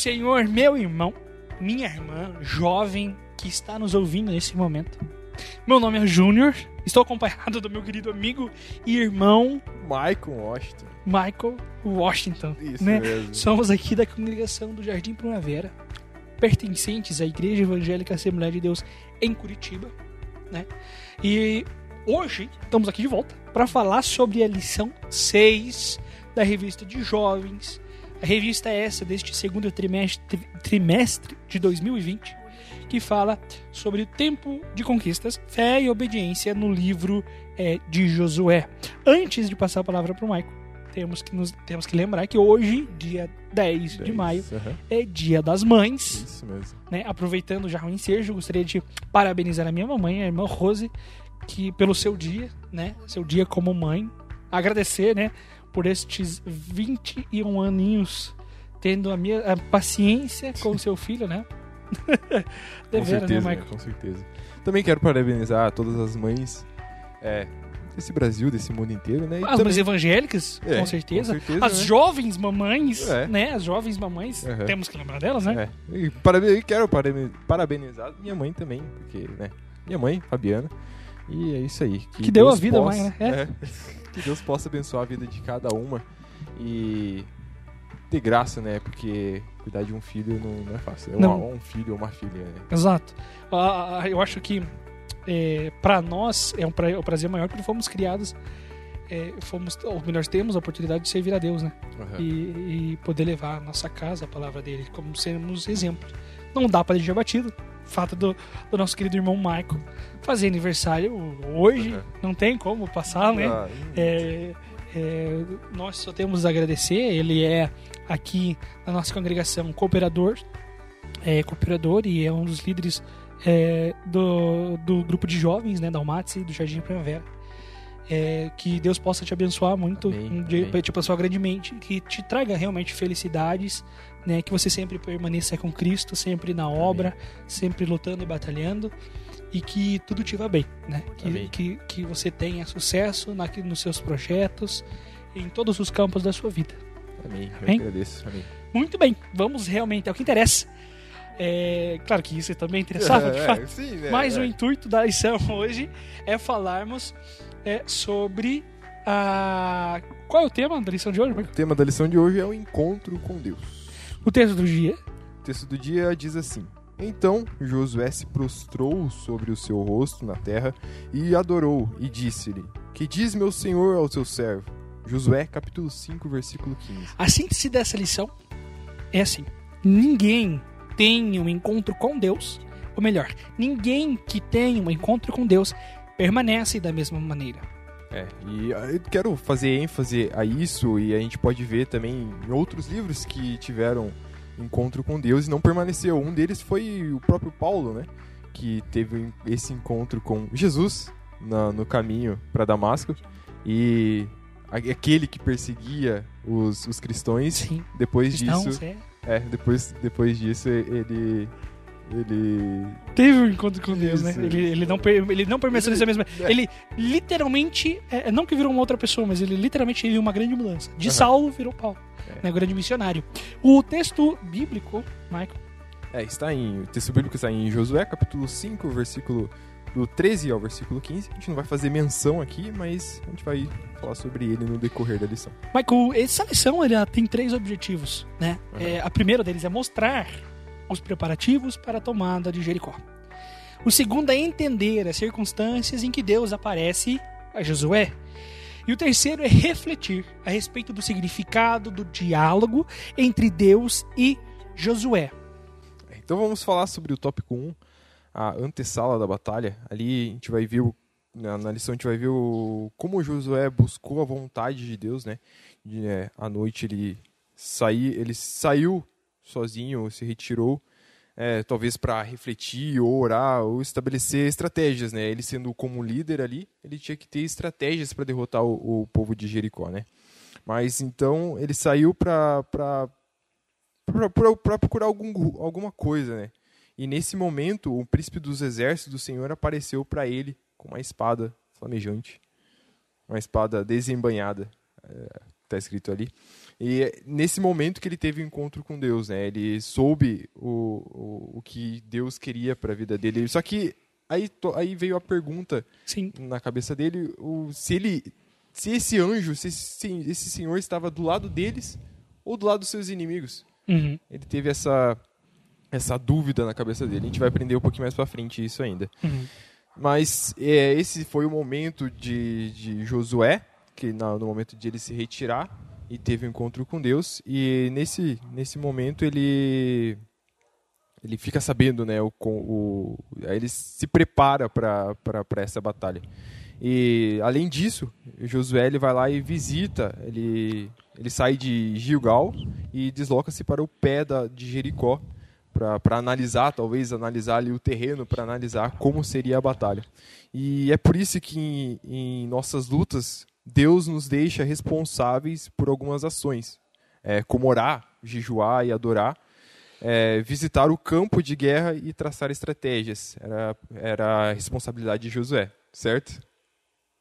Senhor, meu irmão, minha irmã, jovem que está nos ouvindo nesse momento. Meu nome é Júnior, estou acompanhado do meu querido amigo e irmão Michael Washington. Michael Washington. Isso né? mesmo. Somos aqui da congregação do Jardim Primavera, pertencentes à Igreja Evangélica Assembleia de Deus em Curitiba, né? E hoje estamos aqui de volta para falar sobre a lição 6 da revista de jovens. A revista é essa deste segundo trimestre, trimestre de 2020, que fala sobre o tempo de conquistas, fé e obediência no livro é, de Josué. Antes de passar a palavra para o Michael, temos que, nos, temos que lembrar que hoje, dia 10 de Dez, maio, aham. é dia das mães. Isso mesmo. Né? Aproveitando já o ensejo, gostaria de parabenizar a minha mamãe, a irmã Rose, que pelo seu dia, né? Seu dia como mãe. Agradecer, né? Por estes 21 aninhos tendo a minha a paciência com o seu filho, né? Com Devera, certeza, né, né? Michael? Com certeza. Também quero parabenizar todas as mães é, desse Brasil, desse mundo inteiro, né? E As também- mães evangélicas, É, com certeza. com certeza, As né? jovens mamães, É. né? As jovens mamães, Aham. temos que lembrar delas, né? É. E paraben- quero paraben- parabenizar minha mãe também, porque, né? Minha mãe, Fabiana. E é isso aí. Que deu a vida, possa- mãe, né? é. Que Deus possa abençoar a vida de cada uma e ter graça, né? Porque cuidar de um filho não, não é fácil. É Não. uma- um filho ou uma filha, né? Exato. Ah, ah, eu acho que é, para nós é um, pra, é um prazer maior porque fomos criados, é, fomos, ou melhor, temos a oportunidade de servir a Deus, né? Aham. E, e poder levar a nossa casa, a palavra dele, como sermos exemplo. Não dá para deixar batido. Fato do, do nosso querido irmão Michael fazer aniversário hoje, Aham. não tem como passar, né? Ah. É, é, nós só temos a agradecer. Ele é aqui na nossa congregação cooperador, é cooperador e é um dos líderes é, do, do grupo de jovens, né, da Almaty e do Jardim Primavera. É, que Deus possa te abençoar muito, Amém, de- amém. te abençoar grandemente, que te traga realmente felicidades, né, que você sempre permaneça com Cristo, sempre na obra, sempre lutando e batalhando, e que tudo te vá bem, né? Que, Amém. que, que você tenha sucesso na, nos seus projetos, em todos os campos da sua vida. Amém. Eu Amém? agradeço. Amém. Muito bem, vamos realmente ao que interessa. É, claro que isso também interessava, de É, fato. sim, né? Mas É. o intuito da lição hoje é falarmos é, sobre a. Qual é o tema da lição de hoje? O tema da lição de hoje é o encontro com Deus. O texto do dia. O texto do dia diz assim: Então Josué se prostrou sobre o seu rosto na terra e adorou, e disse-lhe: Que diz meu senhor ao seu servo? Josué, capítulo 5, versículo 15. A síntese dessa lição é assim: ninguém tem um encontro com Deus, ou melhor, ninguém que tem um encontro com Deus permanece da mesma maneira. É, e eu quero fazer ênfase a isso, e a gente pode ver também em outros livros que tiveram encontro com Deus e não permaneceu. Um deles foi o próprio Paulo, né? Que teve esse encontro com Jesus na- no caminho para Damasco. E aquele que perseguia os, os cristãos, Sim. depois Cristãos, disso, é. é, depois, depois disso ele ele Teve um encontro com Deus, né? Ele, ele, não, ele não permaneceu nessa mesma. É. Ele literalmente. é, não que virou uma outra pessoa, mas ele literalmente teve uma grande mudança. De Aham. Saulo virou Paulo. É. Né, grande missionário. O texto bíblico, Michael, É, está em. O texto bíblico está em Josué, capítulo 5, versículo do 13 ao versículo 15. A gente não vai fazer menção aqui, mas a gente vai falar sobre ele no decorrer da lição. Michael, essa lição ela tem três objetivos, né? Aham. É, a primeira deles é mostrar os preparativos para a tomada de Jericó. O segundo é entender as circunstâncias em que Deus aparece a Josué. E o terceiro é refletir a respeito do significado do diálogo entre Deus e Josué. Então vamos falar sobre o tópico 1, a antessala da batalha. Ali a gente vai ver, o- na, na lição a gente vai ver o, como Josué buscou a vontade de Deus, né? De, é, à noite ele, saí, ele saiu sozinho, se retirou, é, talvez para refletir, ou orar, ou estabelecer estratégias, né? Ele sendo como líder ali, ele tinha que ter estratégias para derrotar o, o povo de Jericó, né? Mas então ele saiu para procurar algum, alguma coisa, né? E nesse momento, o príncipe dos exércitos do Senhor apareceu para ele com uma espada flamejante, uma espada desembanhada. É, tá escrito ali. E é nesse momento que ele teve o um encontro com Deus, né? Ele soube o, o, o que Deus queria para a vida dele. Só que aí, aí veio a pergunta Sim. na cabeça dele, o, se ele se esse anjo, se esse, esse senhor estava do lado deles ou do lado dos seus inimigos. Uhum. Ele teve essa essa dúvida na cabeça dele. A gente vai aprender um pouquinho mais para frente isso ainda. Uhum. Mas é, esse foi o momento de, de Josué, que na, no momento de ele se retirar e teve um encontro com Deus. E nesse, nesse momento ele ele fica sabendo, né, o, o ele se prepara para essa batalha. E além disso, Josué ele vai lá e visita, ele, ele sai de Gilgal e desloca-se para o pé da, de Jericó para analisar, talvez analisar ali o terreno, para analisar como seria a batalha. E é por isso que em, em nossas lutas Deus nos deixa responsáveis por algumas ações, é, como orar, jejuar e adorar, é, visitar o campo de guerra e traçar estratégias. Era, era a responsabilidade de Josué, certo?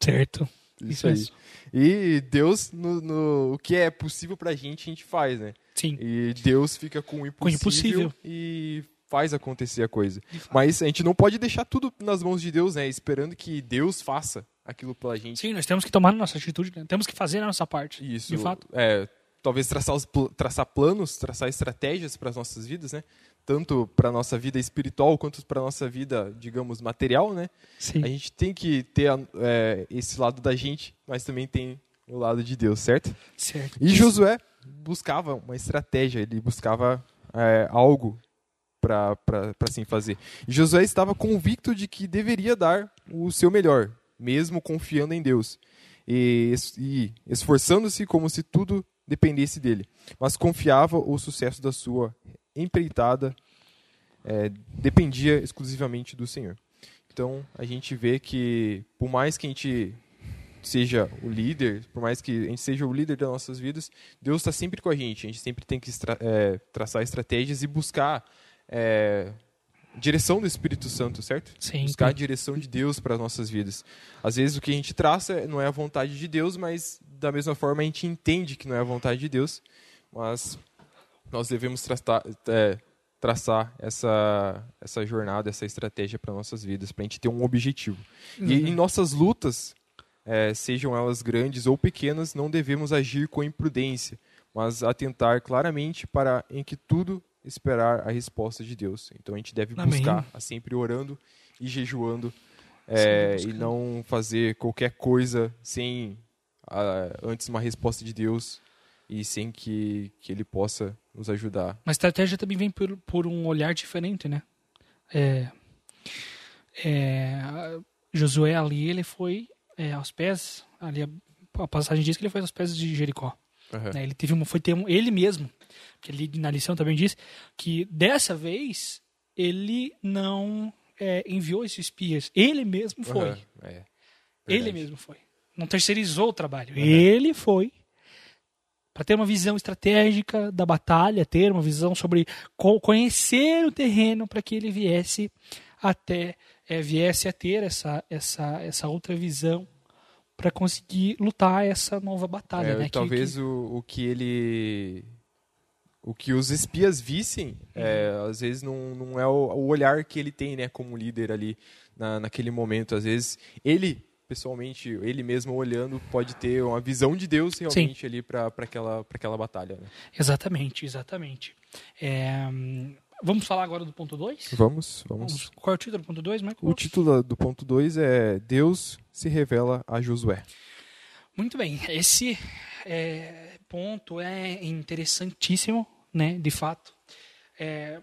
Certo. Isso, aí. E Deus, no, no, o que é possível pra gente, a gente faz, né? Sim. E Deus fica com o impossível, Com o impossível. e faz acontecer a coisa. Mas a gente não pode deixar tudo nas mãos de Deus, né? Esperando que Deus faça aquilo pela gente. Sim, nós temos que tomar a nossa atitude, né? temos que fazer a nossa parte. Isso. De fato. É, talvez traçar, os, traçar planos, traçar estratégias para as nossas vidas, né? Tanto para a nossa vida espiritual quanto para a nossa vida, digamos, material, né? Sim. A gente tem que ter é, esse lado da gente, mas também tem o lado de Deus, certo? Certo. E Josué buscava uma estratégia, ele buscava é, algo para assim fazer. E Josué estava convicto de que deveria dar o seu melhor, mesmo confiando em Deus. E, e esforçando-se como se tudo dependesse dele. Mas confiava o sucesso da sua empreitada é, dependia exclusivamente do Senhor. Então a gente vê que por mais que a gente seja o líder, por mais que a gente seja o líder das nossas vidas, Deus está sempre com a gente. A gente sempre tem que é, traçar estratégias e buscar é, direção do Espírito Santo, certo? Sim. Buscar a direção de Deus para as nossas vidas. Às vezes o que a gente traça não é a vontade de Deus, mas da mesma forma a gente entende que não é a vontade de Deus, mas nós devemos tratar, é, traçar essa, essa jornada, essa estratégia para nossas vidas, para a gente ter um objetivo. E em nossas lutas, é, sejam elas grandes ou pequenas, não devemos agir com imprudência, mas atentar claramente para em que tudo esperar a resposta de Deus. Então a gente deve Amém. buscar a sempre orando e jejuando é, e não fazer qualquer coisa sem ah, antes uma resposta de Deus e sem que, que Ele possa nos ajudar. Mas a estratégia também vem por, por um olhar diferente, né? É, é, Josué ali, ele foi é, aos pés, ali a, a passagem diz que ele foi aos pés de Jericó. Aham. né? Ele teve uma, foi ter um, ele mesmo, que ali na lição também diz que dessa vez ele não é, enviou esses espias, ele mesmo foi. Aham, é, Ele mesmo foi. Não terceirizou o trabalho. Ele foi para ter uma visão estratégica da batalha, ter uma visão sobre co- conhecer o terreno para que ele viesse até eh, viesse a ter essa essa essa outra visão para conseguir lutar essa nova batalha, É, né? Que- talvez que- O, o que ele. O que os espias vissem, é, às vezes não, não é o, o olhar que ele tem, né, como líder ali na, naquele momento. Às vezes ele, pessoalmente, ele mesmo olhando, pode ter uma visão de Deus realmente ali para aquela, pra aquela batalha. né? exatamente, exatamente. É, hum, vamos falar agora do ponto 2? Vamos, vamos. Vamos. Qual é o título do ponto 2, Michael? O título do ponto 2 é Deus se revela a Josué. Muito bem, esse é, ponto é interessantíssimo, né? De fato. É,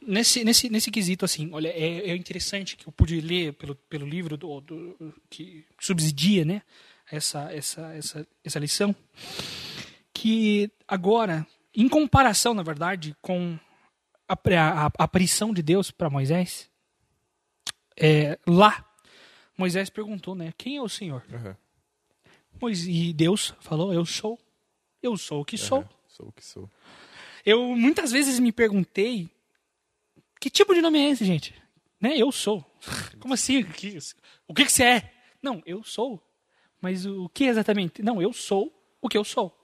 nesse, nesse, nesse quesito, assim, olha, é, é interessante que eu pude ler pelo, pelo livro do, do- que subsidia, né? Essa, essa, essa, essa lição, que agora, em comparação, na verdade, com a, a, a aparição de Deus para Moisés, é, lá, Moisés perguntou, né? Quem é o Senhor? Pois, e Deus falou: Eu sou. Eu sou o que sou. Sou o que sou. Eu muitas vezes me perguntei: Que tipo de nome é esse, gente? Né? Eu sou. Como assim? Que- O que, que você é? Não, eu sou. Mas o que exatamente? Não, eu sou o que eu sou.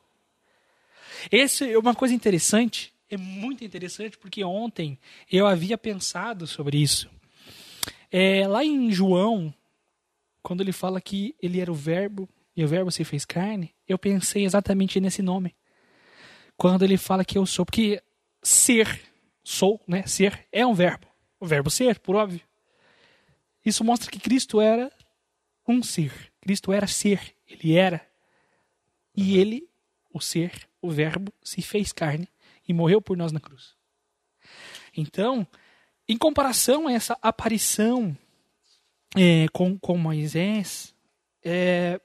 Esse é uma coisa interessante, é muito interessante, porque ontem eu havia pensado sobre isso. É, lá em João, quando ele fala que ele era o Verbo e o Verbo se fez carne, eu pensei exatamente nesse nome. Quando ele fala que eu sou, porque ser, sou, né? Ser é um verbo. O verbo ser, por óbvio. Isso mostra que Cristo era um ser. Cristo era ser. Ele era. E ele, o ser, o Verbo, se fez carne e morreu por nós na cruz. Então, em comparação a essa aparição é, com, com Moisés, é,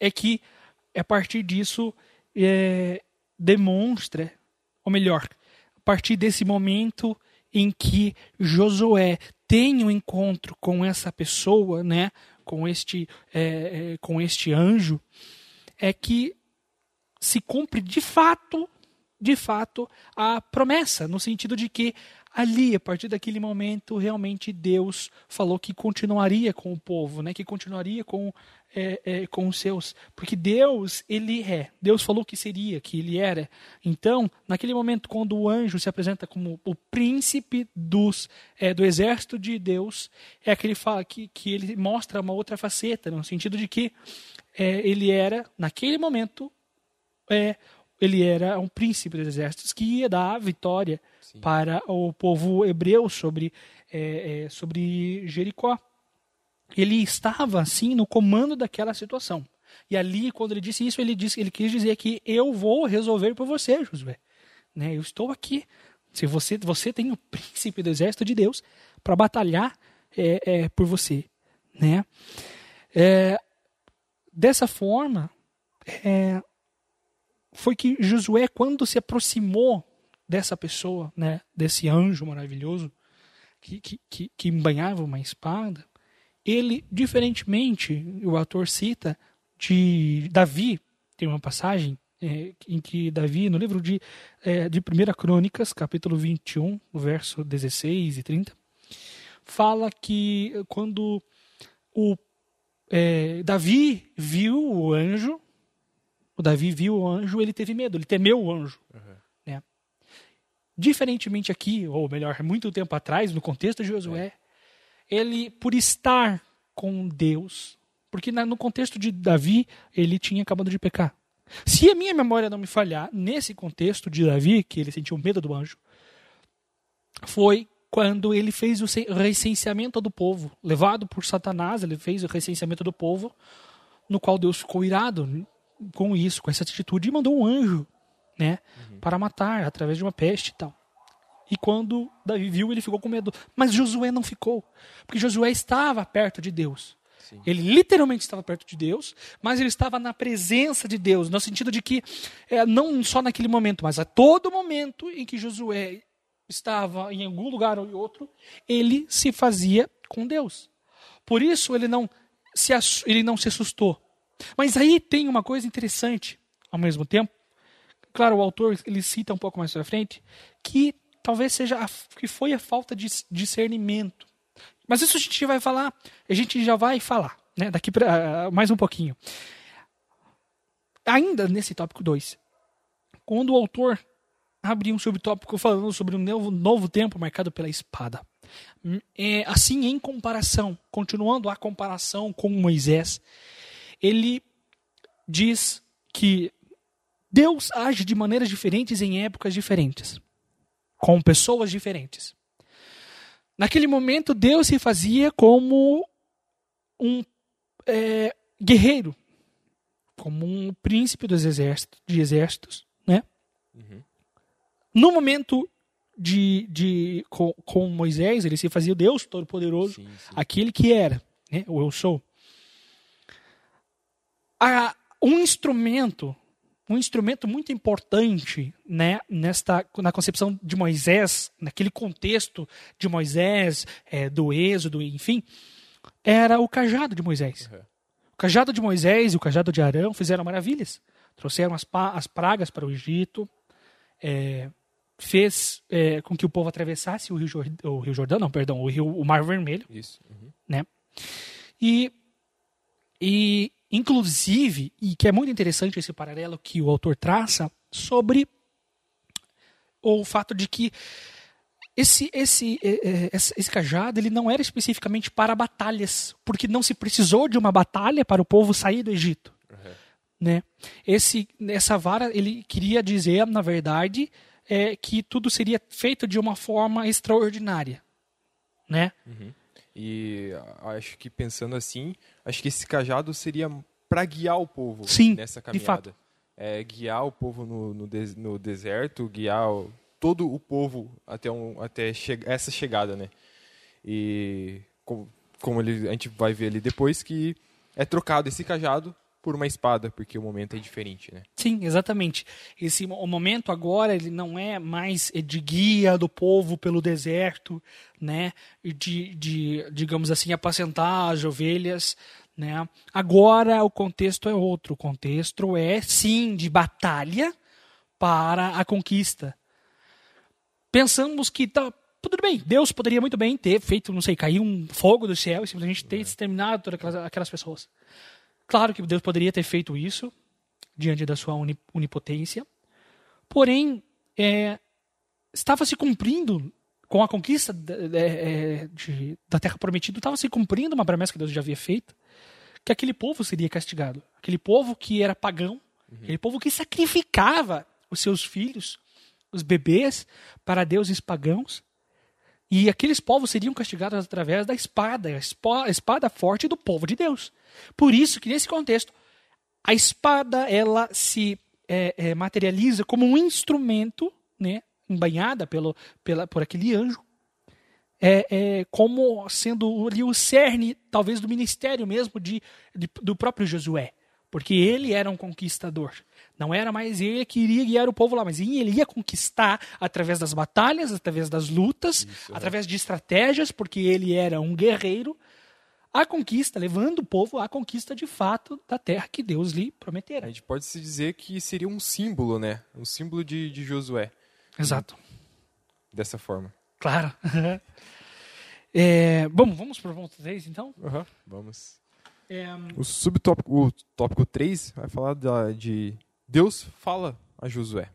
é que a partir disso é, demonstra, ou melhor, a partir desse momento em que Josué tem um encontro com essa pessoa, né, com este, é, é, com este anjo, é que se cumpre de fato, de fato, a promessa, no sentido de que ali, a partir daquele momento, realmente Deus falou que continuaria com o povo, né? que continuaria com, é, é, com os seus. Porque Deus, ele é. Deus falou que seria, que ele era. Então, naquele momento, quando o anjo se apresenta como o príncipe dos, é, do exército de Deus, é aquele fala que, que ele mostra uma outra faceta, no sentido de que é, ele era, naquele momento, é, ele era um príncipe dos exércitos que ia dar vitória Sim. para o povo hebreu sobre, é, é, sobre Jericó. Ele estava assim no comando daquela situação. E ali, quando ele disse isso, ele disse, ele quis dizer que eu vou resolver por você, Josué. Né? Eu estou aqui. Se você, você tem o príncipe do exército de Deus para batalhar é, é, por você, né? É, dessa forma, é, foi que Josué, quando se aproximou dessa pessoa, né, desse anjo maravilhoso que, que, que, que embanhava uma espada, ele, diferentemente, o autor cita, de Davi, tem uma passagem é, em que Davi, no livro de, é, de 1 Crônicas, capítulo 21, verso 16 e 30, fala que quando o é, Davi viu o anjo, o Davi viu o anjo, ele teve medo, ele temeu o anjo. Uhum. Né? Diferentemente aqui, ou melhor, muito tempo atrás, no contexto de Josué, é. ele, por estar com Deus, porque no contexto de Davi, ele tinha acabado de pecar. Se a minha memória não me falhar, nesse contexto de Davi, que ele sentiu medo do anjo, foi quando ele fez o recenseamento do povo. Levado por Satanás, ele fez o recenseamento do povo, no qual Deus ficou irado com isso, com essa atitude, e mandou um anjo, né, uhum. para matar através de uma peste e tal. E quando Davi viu, ele ficou com medo. Mas Josué não ficou, porque Josué estava perto de Deus. Sim. Ele literalmente estava perto de Deus, mas ele estava na presença de Deus, no sentido de que, é, não só naquele momento, mas a todo momento em que Josué estava em algum lugar ou outro, ele se fazia com Deus. Por isso ele não se, ele não se assustou. Mas aí tem uma coisa interessante ao mesmo tempo. Claro, o autor ele cita um pouco mais para frente que talvez seja a, que foi a falta de discernimento. Mas isso a gente vai falar, a gente já vai falar, né, daqui para uh, mais um pouquinho. Ainda nesse tópico 2, quando o autor abre um subtópico falando sobre um novo, novo tempo marcado pela espada. É, assim, em comparação, continuando a comparação com Moisés, ele diz que Deus age de maneiras diferentes em épocas diferentes, com pessoas diferentes. Naquele momento, Deus se fazia como um é, guerreiro, como um príncipe dos exércitos, de exércitos, né? Uhum. No momento de, de com, com, Moisés, ele se fazia Deus Todo-Poderoso, aquele que era, né? o eu sou a, um instrumento, um instrumento muito importante, né, nesta na concepção de Moisés, naquele contexto de Moisés, é, do Êxodo, enfim, era o cajado de Moisés. Uhum. O cajado de Moisés e o cajado de Arão fizeram maravilhas. Trouxeram as, as pragas para o Egito, é, fez é, com que o povo atravessasse o Rio, Jordão, o Rio Jordão, não, perdão, o Rio, o Mar Vermelho, Isso. Uhum. né? E, e inclusive, e que é muito interessante esse paralelo que o autor traça sobre o fato de que esse, esse, é, é, esse, esse cajado ele não era especificamente para batalhas, porque não se precisou de uma batalha para o povo sair do Egito. Uhum. Né? Esse, essa vara ele queria dizer, na verdade, é, que tudo seria feito de uma forma extraordinária. Né? Uhum. E acho que pensando assim, acho que esse cajado seria para guiar o povo Sim, nessa caminhada. É, guiar o povo no, no, des, no deserto, guiar o, todo o povo até, um, até che essa chegada, né? E como, como ele, a gente vai ver ali depois que é trocado esse cajado por uma espada, porque o momento é diferente, né? Sim, exatamente. Esse o momento agora ele não é mais de guia do povo pelo deserto, né? De, de digamos assim apacentar as ovelhas, né? Agora o contexto é outro. O contexto é sim de batalha para a conquista, pensamos que tá tudo bem, Deus poderia muito bem ter feito, não sei, cair um fogo do céu e simplesmente ter exterminado todas aquelas, aquelas pessoas. Claro que Deus poderia ter feito isso diante da sua onipotência, porém, é, estava se cumprindo com a conquista de, é, de, da terra prometida, estava se cumprindo uma promessa que Deus já havia feito, que aquele povo seria castigado. Aquele povo que era pagão, uhum. aquele povo que sacrificava os seus filhos os bebês para deuses pagãos. E aqueles povos seriam castigados através da espada, a espada forte do povo de Deus. Por isso que nesse contexto a espada ela se é, é, materializa como um instrumento, né, embanhada pelo, pela, por aquele anjo, é, é, como sendo ali o cerne, talvez, do ministério mesmo de, de, do próprio Josué. Porque ele era um conquistador. Não era mais ele que iria guiar o povo lá, mas ele ia conquistar através das batalhas, através das lutas, Isso, é. através é. de estratégias, porque ele era um guerreiro, a conquista, levando o povo à conquista de fato da terra que Deus lhe prometera. A gente pode se dizer que seria um símbolo, né? Um símbolo de, de Josué. Exato. Dessa forma. Claro. é, bom, vamos para o ponto 3, então? Uhum, vamos. É, o subtópico o tópico 3 vai falar da, de Deus fala a Josué.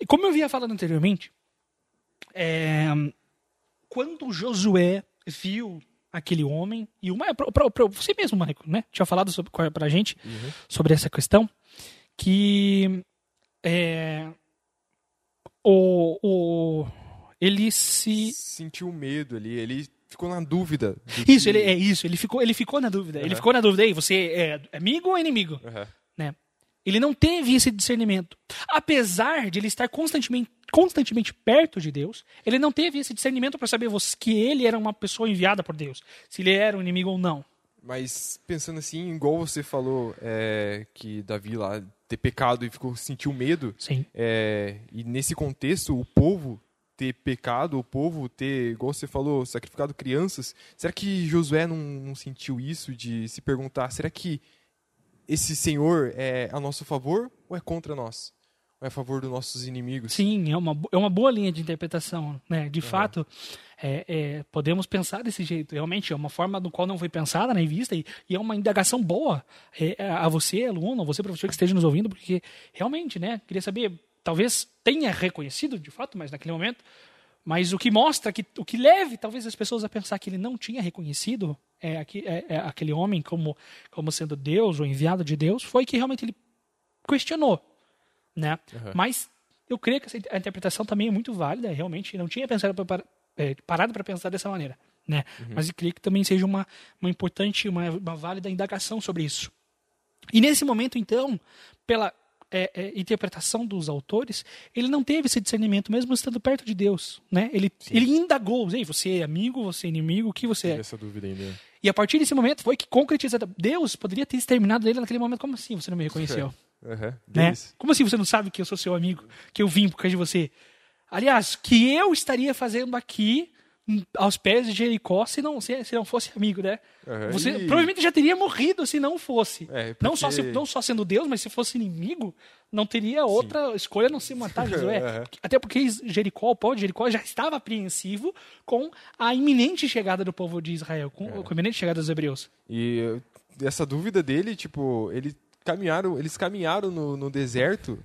E como eu havia falado anteriormente, é, quando Josué viu aquele homem e uma para você mesmo, Marco, né? Tinha falado sobre para a gente uhum. sobre essa questão que é, o, o ele se sentiu medo ali, ele ficou na dúvida. Isso, que... ele é isso, ele ficou, ele ficou na dúvida. Uhum. Ele ficou na dúvida aí, você é amigo ou inimigo? Uhum. Ele não teve esse discernimento. Apesar de ele estar constantemente, constantemente perto de Deus, ele não teve esse discernimento para saber que ele era uma pessoa enviada por Deus, se ele era um inimigo ou não. Mas pensando assim, igual você falou é, que Davi lá ter pecado e ficou sentiu medo. Sim. É, e nesse contexto, o povo ter pecado, o povo ter, igual você falou, sacrificado crianças. Será que Josué não, não sentiu isso de se perguntar, será que esse Senhor é a nosso favor ou é contra nós? Ou é a favor dos nossos inimigos? Sim, é uma, é uma boa linha de interpretação. Né? De uhum. fato, é, é, podemos pensar desse jeito. Realmente, é uma forma do qual não foi pensada nem vista e, e é uma indagação boa é, a você, aluno, a você, professor que esteja nos ouvindo, porque realmente, né, queria saber, talvez tenha reconhecido de fato, mas naquele momento, mas o que mostra, que, o que leve talvez as pessoas a pensar que ele não tinha reconhecido é, é, é aquele homem como, como sendo Deus ou enviado de Deus, foi que realmente ele questionou. Né? Uhum. Mas eu creio que essa a interpretação também é muito válida, realmente não tinha pensado pra, é, parado para pensar dessa maneira. Né? Uhum. Mas eu creio que também seja uma, uma importante, uma, uma válida indagação sobre isso. E nesse momento, então, pela é, é, interpretação dos autores, ele não teve esse discernimento, mesmo estando perto de Deus. Né? Ele, ele indagou: Ei, você é amigo, você é inimigo, o que você é? Essa dúvida ainda. E a partir desse momento foi que concretizado. Deus poderia ter exterminado ele naquele momento. Como assim você não me reconheceu? Uhum. Né? Como assim você não sabe que eu sou seu amigo, que eu vim por causa de você? Aliás, que eu estaria fazendo aqui aos pés de Jericó se não, se, se não fosse amigo, né? Uhum, Você e... provavelmente já teria morrido se não fosse. É, porque... não, só se, não só sendo Deus, mas se fosse inimigo, não teria outra Sim. escolha a não se matar Josué. Uhum. Até porque Jericó, o povo de Jericó já estava apreensivo com a iminente chegada do povo de Israel, com, uhum. com a iminente chegada dos hebreus. E essa dúvida dele, tipo, ele caminharam, eles caminharam no, no deserto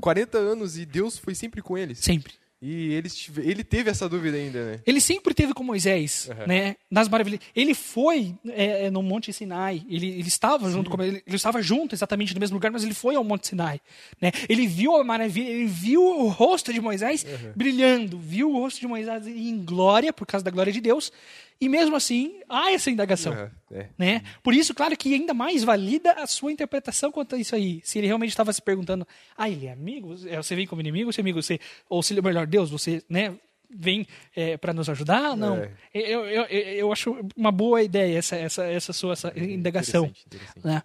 40 anos e Deus foi sempre com eles. Sempre. E ele, ele teve essa dúvida ainda, né? Ele sempre teve com Moisés, uhum. né? Nas maravilhas. Ele foi é, no Monte Sinai. Ele, ele estava junto com ele, ele estava junto exatamente no mesmo lugar, mas ele foi ao Monte Sinai, né? Ele viu a maravilha, ele viu o rosto de Moisés uhum. brilhando, viu o rosto de Moisés em glória por causa da glória de Deus. E mesmo assim, há essa indagação. Uhum, é. né? Por isso, claro que ainda mais valida a sua interpretação quanto a isso aí. Se ele realmente estava se perguntando, ah, ele é amigo? É, você vem como inimigo? Você é amigo? Você, ou se é melhor Deus, você né, vem é, para nos ajudar? Não. É. Eu, eu, eu, eu, acho uma boa ideia essa, essa, essa sua essa indagação. Interessante, interessante. Né?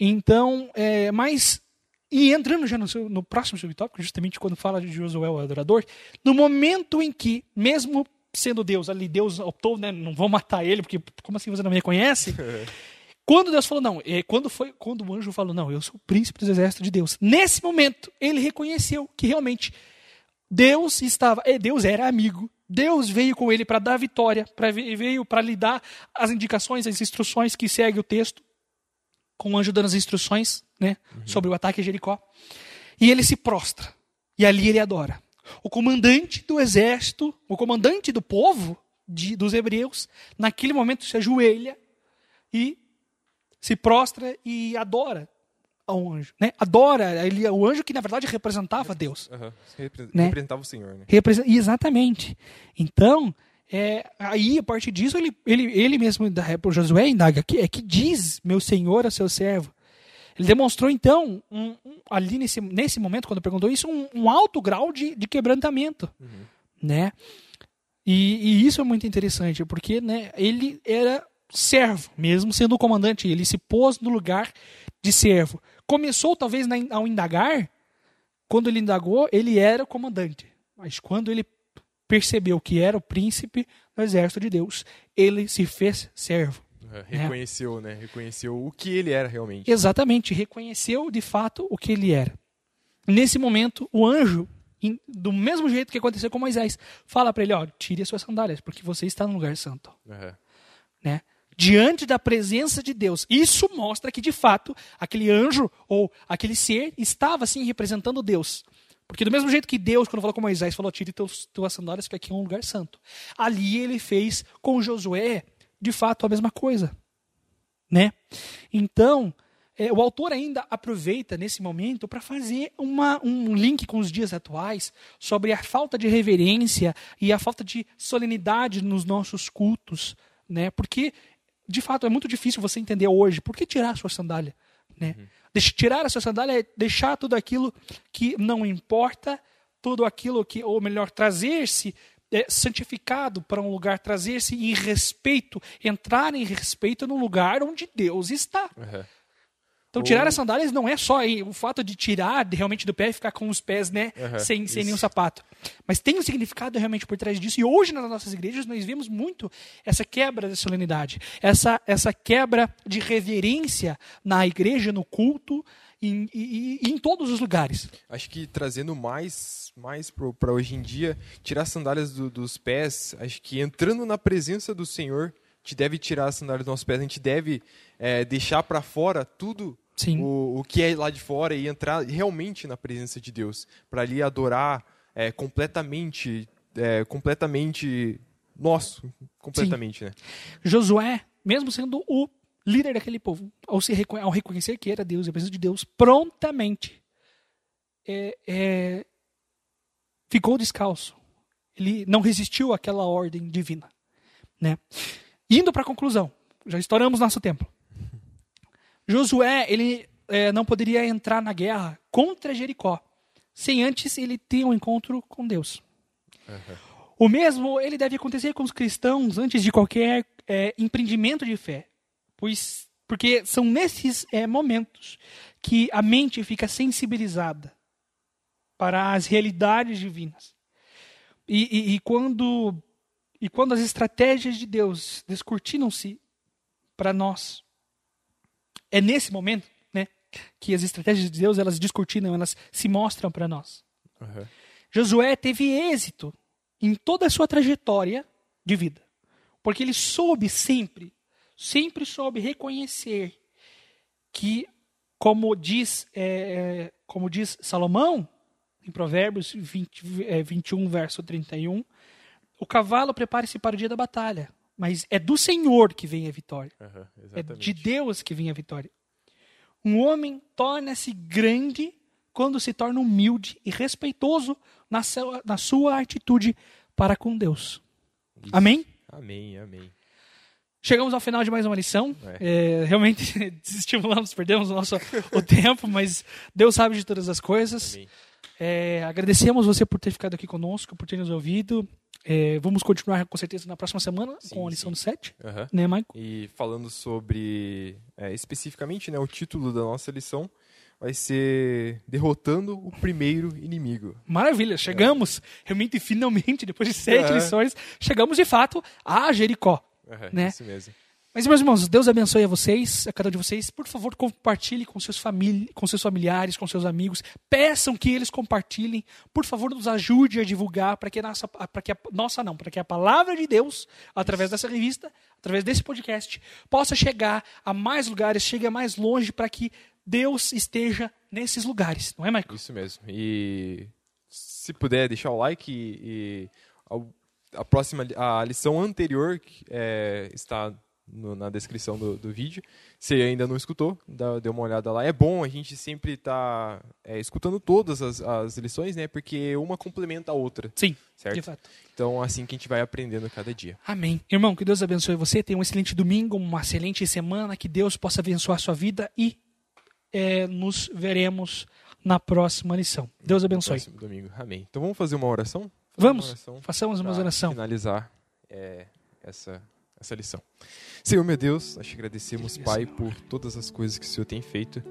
Então, é, mas e entrando já no, no, próximo subtópico, justamente quando fala de Josué o adorador, no momento em que, mesmo sendo Deus ali, Deus optou, né, não vou matar ele, porque como assim você não me reconhece? quando Deus falou, não, quando foi quando o anjo falou, não, eu sou o príncipe dos exércitos de Deus. Nesse momento, ele reconheceu que realmente Deus estava, é, Deus era amigo. Deus veio com ele para dar vitória, pra, veio para lhe dar as indicações, as instruções que segue o texto, com o anjo dando as instruções né, uhum. sobre o ataque a Jericó. E ele se prostra. E ali ele adora o comandante do exército, o comandante do povo de, dos hebreus, naquele momento se ajoelha e se prostra e adora ao anjo, né? Adora ele, o anjo que na verdade representava Deus, uhum. né? representava o Senhor, né? Represent, exatamente. Então, é, aí a partir disso ele, ele, ele mesmo, o Josué indaga que é que diz meu Senhor a seu servo ele demonstrou, então, um, um, ali nesse, nesse momento, quando perguntou isso, um, um alto grau de, de quebrantamento. Uhum. Né? E, e, isso é muito interessante, porque né, ele era servo, mesmo sendo o comandante. Ele se pôs no lugar de servo. Começou, talvez, na, ao indagar, quando ele indagou, ele era o comandante. Mas quando ele percebeu que era o príncipe do exército de Deus, ele se fez servo. É, reconheceu, é. né? Reconheceu o que ele era realmente. Exatamente, reconheceu de fato o que ele era. Nesse momento, o anjo, do mesmo jeito que aconteceu com Moisés, fala para ele: ó, tire as suas sandálias, porque você está no lugar santo. Uhum. Né? Diante da presença de Deus. Isso mostra que, de fato, aquele anjo ou aquele ser estava, assim, representando Deus. Porque do mesmo jeito que Deus, quando falou com Moisés, falou: tire teus, tuas sandálias, que aqui é um lugar santo. Ali ele fez com Josué de fato a mesma coisa, né? Então, é, o autor ainda aproveita nesse momento para fazer uma, um link com os dias atuais sobre a falta de reverência e a falta de solenidade nos nossos cultos, né? Porque de fato é muito difícil você entender hoje por que tirar a sua sandália, né? Uhum. Tirar a sua sandália é deixar tudo aquilo que não importa, tudo aquilo que, ou melhor, trazer-se é, santificado para um lugar, trazer-se em respeito, entrar em respeito no lugar onde Deus está. Uhum. Então, tirar as sandálias não é só o fato de tirar realmente do pé e ficar com os pés né, uhum, sem, sem nenhum sapato. Mas tem um significado realmente por trás disso. E hoje, nas nossas igrejas, nós vemos muito essa quebra de solenidade, essa, essa quebra de reverência na igreja, no culto, em, em, em todos os lugares. Acho que trazendo mais, mais para hoje em dia, tirar as sandálias do, dos pés, acho que entrando na presença do Senhor, a gente deve tirar as sandálias dos nossos pés, a gente deve é, deixar para fora tudo o, o, que é lá de fora e entrar realmente na presença de Deus, para ali adorar é, completamente, é, completamente nosso, completamente, Sim. né? Josué, mesmo sendo o líder daquele povo, ao, se, ao reconhecer que era Deus a presença de Deus, prontamente é, é, ficou descalço. Ele não resistiu àquela ordem divina. Né? Indo para a conclusão, já estouramos nosso tempo. Josué ele é, não poderia entrar na guerra contra Jericó sem antes ele ter um encontro com Deus. Uhum. O mesmo ele deve acontecer com os cristãos antes de qualquer é, empreendimento de fé pois porque são nesses é, momentos que a mente fica sensibilizada para as realidades divinas. E, e, e quando, e quando as estratégias de Deus descortinam-se para nós, é nesse momento né, que as estratégias de Deus elas descortinam, elas se mostram para nós. Uhum. Josué teve êxito em toda a sua trajetória de vida, porque ele soube sempre sempre soube reconhecer que, como diz, é, como diz Salomão, em Provérbios 20, é, 21, verso 31, o cavalo prepare-se para o dia da batalha, mas é do Senhor que vem a vitória. Aham, É de Deus que vem a vitória. Um homem torna-se grande quando se torna humilde e respeitoso na sua, na sua atitude para com Deus. Isso. Amém? Amém, amém. Chegamos ao final de mais uma lição. É, realmente desestimulamos, perdemos o nosso o tempo, mas Deus sabe de todas as coisas. É, agradecemos você por ter ficado aqui conosco, por ter nos ouvido. É, vamos continuar com certeza na próxima semana Sim, com a lição sim. do 7, Aham. né, Michael? E falando sobre, é, especificamente, né, o título da nossa lição vai ser Derrotando o Primeiro Inimigo. Maravilha, chegamos realmente, finalmente, depois de sete É. lições, chegamos de fato a Jericó. Aham, Né? Isso mesmo. Mas, meus irmãos, Deus abençoe a vocês, a cada um de vocês. Por favor, compartilhe com seus, famili com seus familiares, com seus amigos. Peçam que eles compartilhem. Por favor, nos ajude a divulgar para que a nossa, para que a, nossa não, para que a palavra de Deus, através dessa revista, através desse podcast, possa chegar a mais lugares, chegue a mais longe, para que Deus esteja nesses lugares. Não é, Michael? Isso mesmo. E se puder deixar o like e, e a, próxima a lição anterior que, é, está no- na descrição do, do vídeo. Se ainda não escutou, dá, dê uma olhada lá. É bom a gente sempre estar escutando todas as, as lições, né? Porque uma complementa a outra, Sim, de certo? fato. Então assim que a gente vai aprendendo cada dia. Amém. Irmão, que Deus abençoe você. Tenha um excelente domingo, uma excelente semana. Que Deus possa abençoar a sua vida e eh, nos veremos na próxima lição. Deus abençoe. Próximo domingo. Amém. Então vamos fazer uma oração? Vamos, Uma façamos uma oração. finalizar é, essa, essa lição. Senhor, meu Deus, nós te agradecemos, Pai, por todas as coisas que o Senhor tem feito.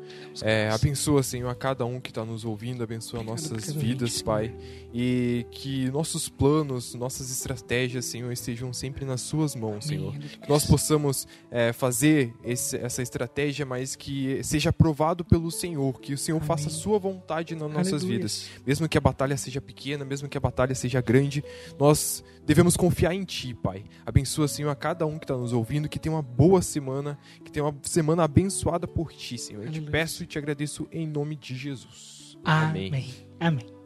É, abençoa, Senhor, a cada um que está nos ouvindo, abençoa nossas vidas, Pai. E que nossos planos, nossas estratégias, Senhor, estejam sempre nas Suas mãos, Senhor. Que nós possamos é, fazer esse- essa estratégia, mas que seja aprovado pelo Senhor, que o Senhor Amém. faça a Sua vontade nas nossas Aleluia. vidas. Mesmo que a batalha seja pequena, mesmo que a batalha seja grande, nós devemos confiar em Ti, Pai. Abençoa, Senhor, a cada um que está nos ouvindo, que tenha uma boa semana, que tenha uma semana abençoada por Ti, Senhor. Eu te peço e te agradeço em nome de Jesus. Amém. Amém.